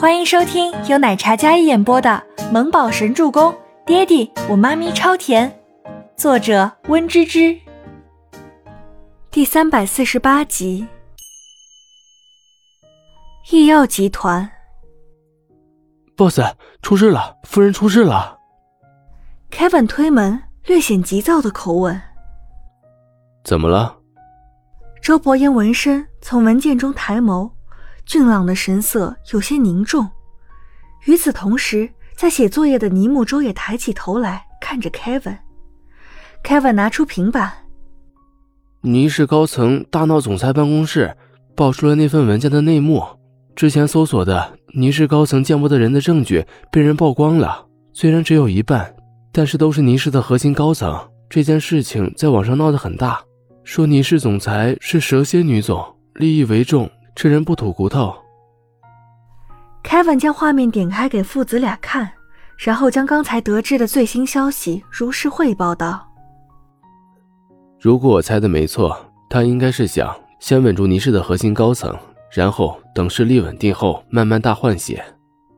欢迎收听由奶茶嘉一演播的《萌宝神助攻》，爹地我妈咪超甜，作者温芝芝。第三百四十八集。易药集团，boss 出事了，夫人出事了。Kevin 推门，略显急躁的口吻：“怎么了？”周伯言闻声从文件中抬眸。俊朗的神色有些凝重，与此同时，在写作业的尼木舟也抬起头来看着 Kevin。Kevin 拿出平板，倪氏高层大闹总裁办公室，爆出了那份文件的内幕。之前搜索的倪氏高层见过的人的证据被人曝光了，虽然只有一半，但是都是倪氏的核心高层。这件事情在网上闹得很大，说倪氏总裁是蛇蝎女总，利益为重。吃人不吐骨头。Kevin 将画面点开给父子俩看，然后将刚才得知的最新消息如实汇报道：“如果我猜的没错，他应该是想先稳住倪氏的核心高层，然后等势力稳定后慢慢大换血。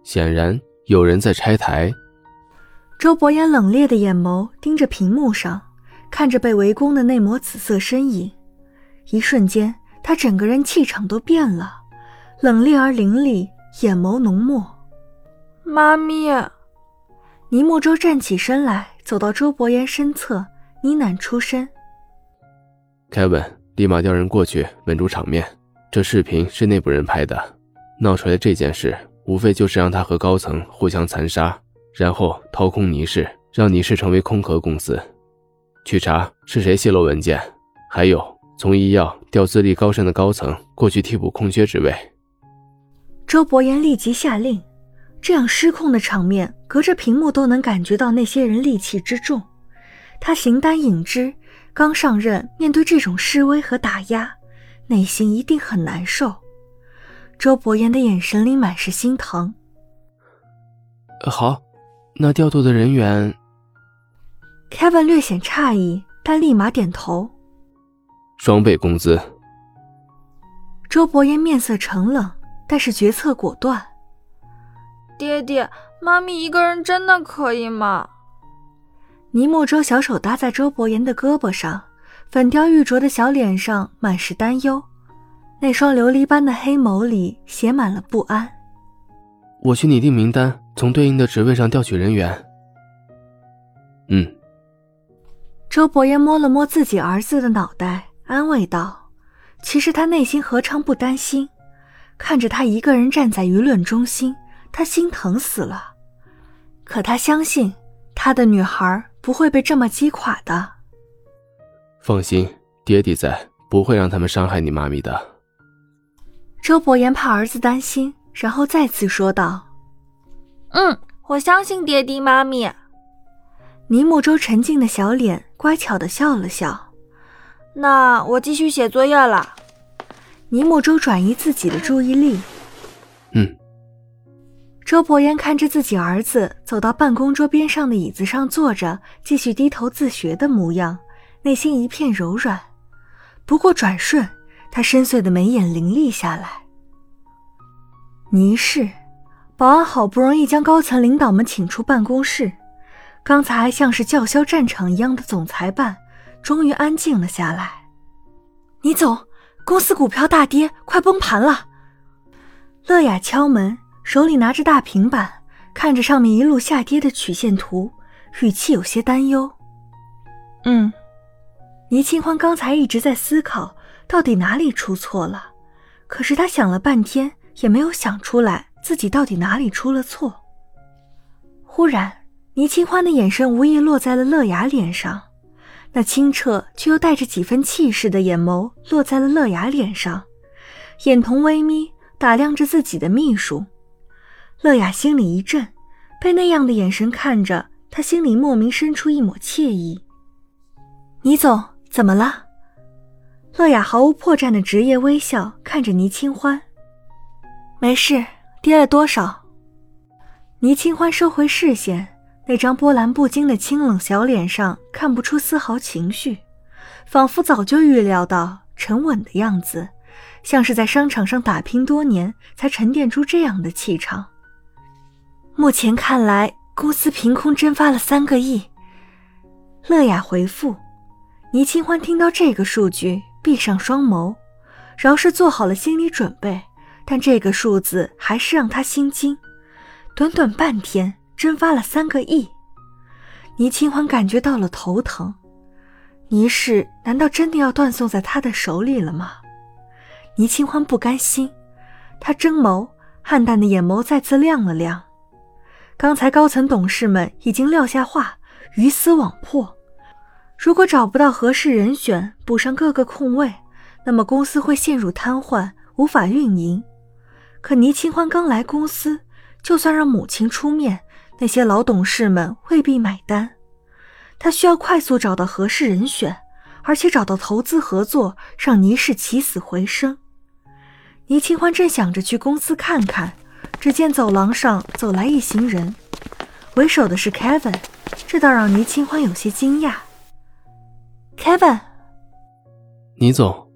显然有人在拆台。”周伯言冷冽的眼眸盯着屏幕上，看着被围攻的那抹紫色身影，一瞬间。他整个人气场都变了，冷冽而凌厉，眼眸浓墨。妈咪，倪木舟站起身来，走到周伯言身侧，呢喃出声：“凯文，立马调人过去稳住场面。这视频是内部人拍的，闹出来这件事，无非就是让他和高层互相残杀，然后掏空倪氏，让倪氏成为空壳公司。去查是谁泄露文件，还有。”从医药调资历高深的高层过去替补空缺职位。周伯言立即下令，这样失控的场面，隔着屏幕都能感觉到那些人戾气之重。他形单影只，刚上任，面对这种示威和打压，内心一定很难受。周伯言的眼神里满是心疼。好，那调度的人员，Kevin 略显诧异，但立马点头。双倍工资。周伯言面色沉冷，但是决策果断。爹爹，妈咪一个人真的可以吗？倪木舟小手搭在周伯言的胳膊上，粉雕玉琢的小脸上满是担忧，那双琉璃般的黑眸里写满了不安。我去拟定名单，从对应的职位上调取人员。嗯。周伯言摸了摸自己儿子的脑袋。安慰道：“其实他内心何尝不担心？看着他一个人站在舆论中心，他心疼死了。可他相信他的女孩不会被这么击垮的。放心，爹地在，不会让他们伤害你妈咪的。”周伯言怕儿子担心，然后再次说道：“嗯，我相信爹地妈咪。”倪木舟沉静的小脸乖巧的笑了笑。那我继续写作业了。尼木舟转移自己的注意力。嗯。周伯言看着自己儿子走到办公桌边上的椅子上坐着，继续低头自学的模样，内心一片柔软。不过转瞬，他深邃的眉眼凌厉下来。倪氏，保安好不容易将高层领导们请出办公室，刚才还像是叫嚣战场一样的总裁办。终于安静了下来。倪总，公司股票大跌，快崩盘了。乐雅敲门，手里拿着大平板，看着上面一路下跌的曲线图，语气有些担忧。嗯，倪清欢刚才一直在思考，到底哪里出错了。可是他想了半天，也没有想出来自己到底哪里出了错。忽然，倪清欢的眼神无意落在了乐雅脸上。那清澈却又带着几分气势的眼眸落在了乐雅脸上，眼瞳微眯，打量着自己的秘书。乐雅心里一震，被那样的眼神看着，她心里莫名生出一抹惬意。倪总，怎么了？乐雅毫无破绽的职业微笑看着倪清欢。没事，跌了多少？倪清欢收回视线。那张波澜不惊的清冷小脸上看不出丝毫情绪，仿佛早就预料到沉稳的样子，像是在商场上打拼多年才沉淀出这样的气场。目前看来，公司凭空蒸发了三个亿。乐雅回复。倪清欢听到这个数据，闭上双眸，饶是做好了心理准备，但这个数字还是让他心惊。短短半天，蒸发了三个亿。倪清欢感觉到了头疼。倪氏难道真的要断送在他的手里了吗？倪清欢不甘心，他睁眸，暗淡的眼眸再次亮了亮。刚才高层董事们已经撂下话，鱼死网破。如果找不到合适人选补上各个空位，那么公司会陷入瘫痪，无法运营。可倪清欢刚来公司，就算让母亲出面，那些老董事们未必买单。他需要快速找到合适人选，而且找到投资合作，让倪氏起死回生。倪清欢正想着去公司看看，只见走廊上走来一行人，为首的是 Kevin，这倒让倪清欢有些惊讶。Kevin，倪总。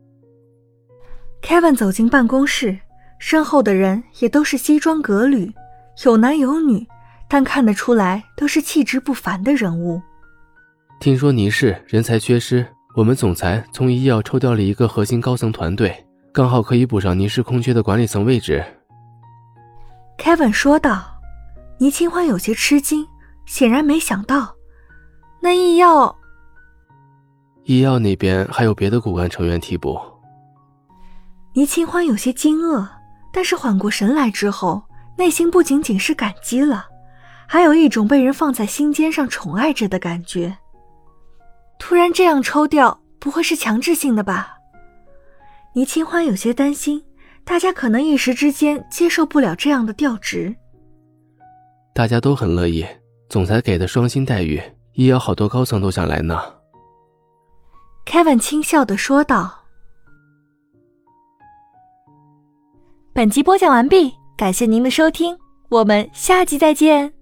Kevin 走进办公室，身后的人也都是西装革履，有男有女，但看得出来都是气质不凡的人物。听说倪氏人才缺失，我们总裁从医药抽调了一个核心高层团队，刚好可以补上倪氏空缺的管理层位置。Kevin 说道。倪清欢有些吃惊，显然没想到，那医药。医药那边还有别的骨干成员替补。倪清欢有些惊愕，但是缓过神来之后，内心不仅仅是感激了，还有一种被人放在心尖上宠爱着的感觉。突然这样抽调，不会是强制性的吧？倪清欢有些担心，大家可能一时之间接受不了这样的调职。大家都很乐意，总裁给的双薪待遇，医药好多高层都想来呢。Kevin 轻笑的说道：“本集播讲完毕，感谢您的收听，我们下集再见。”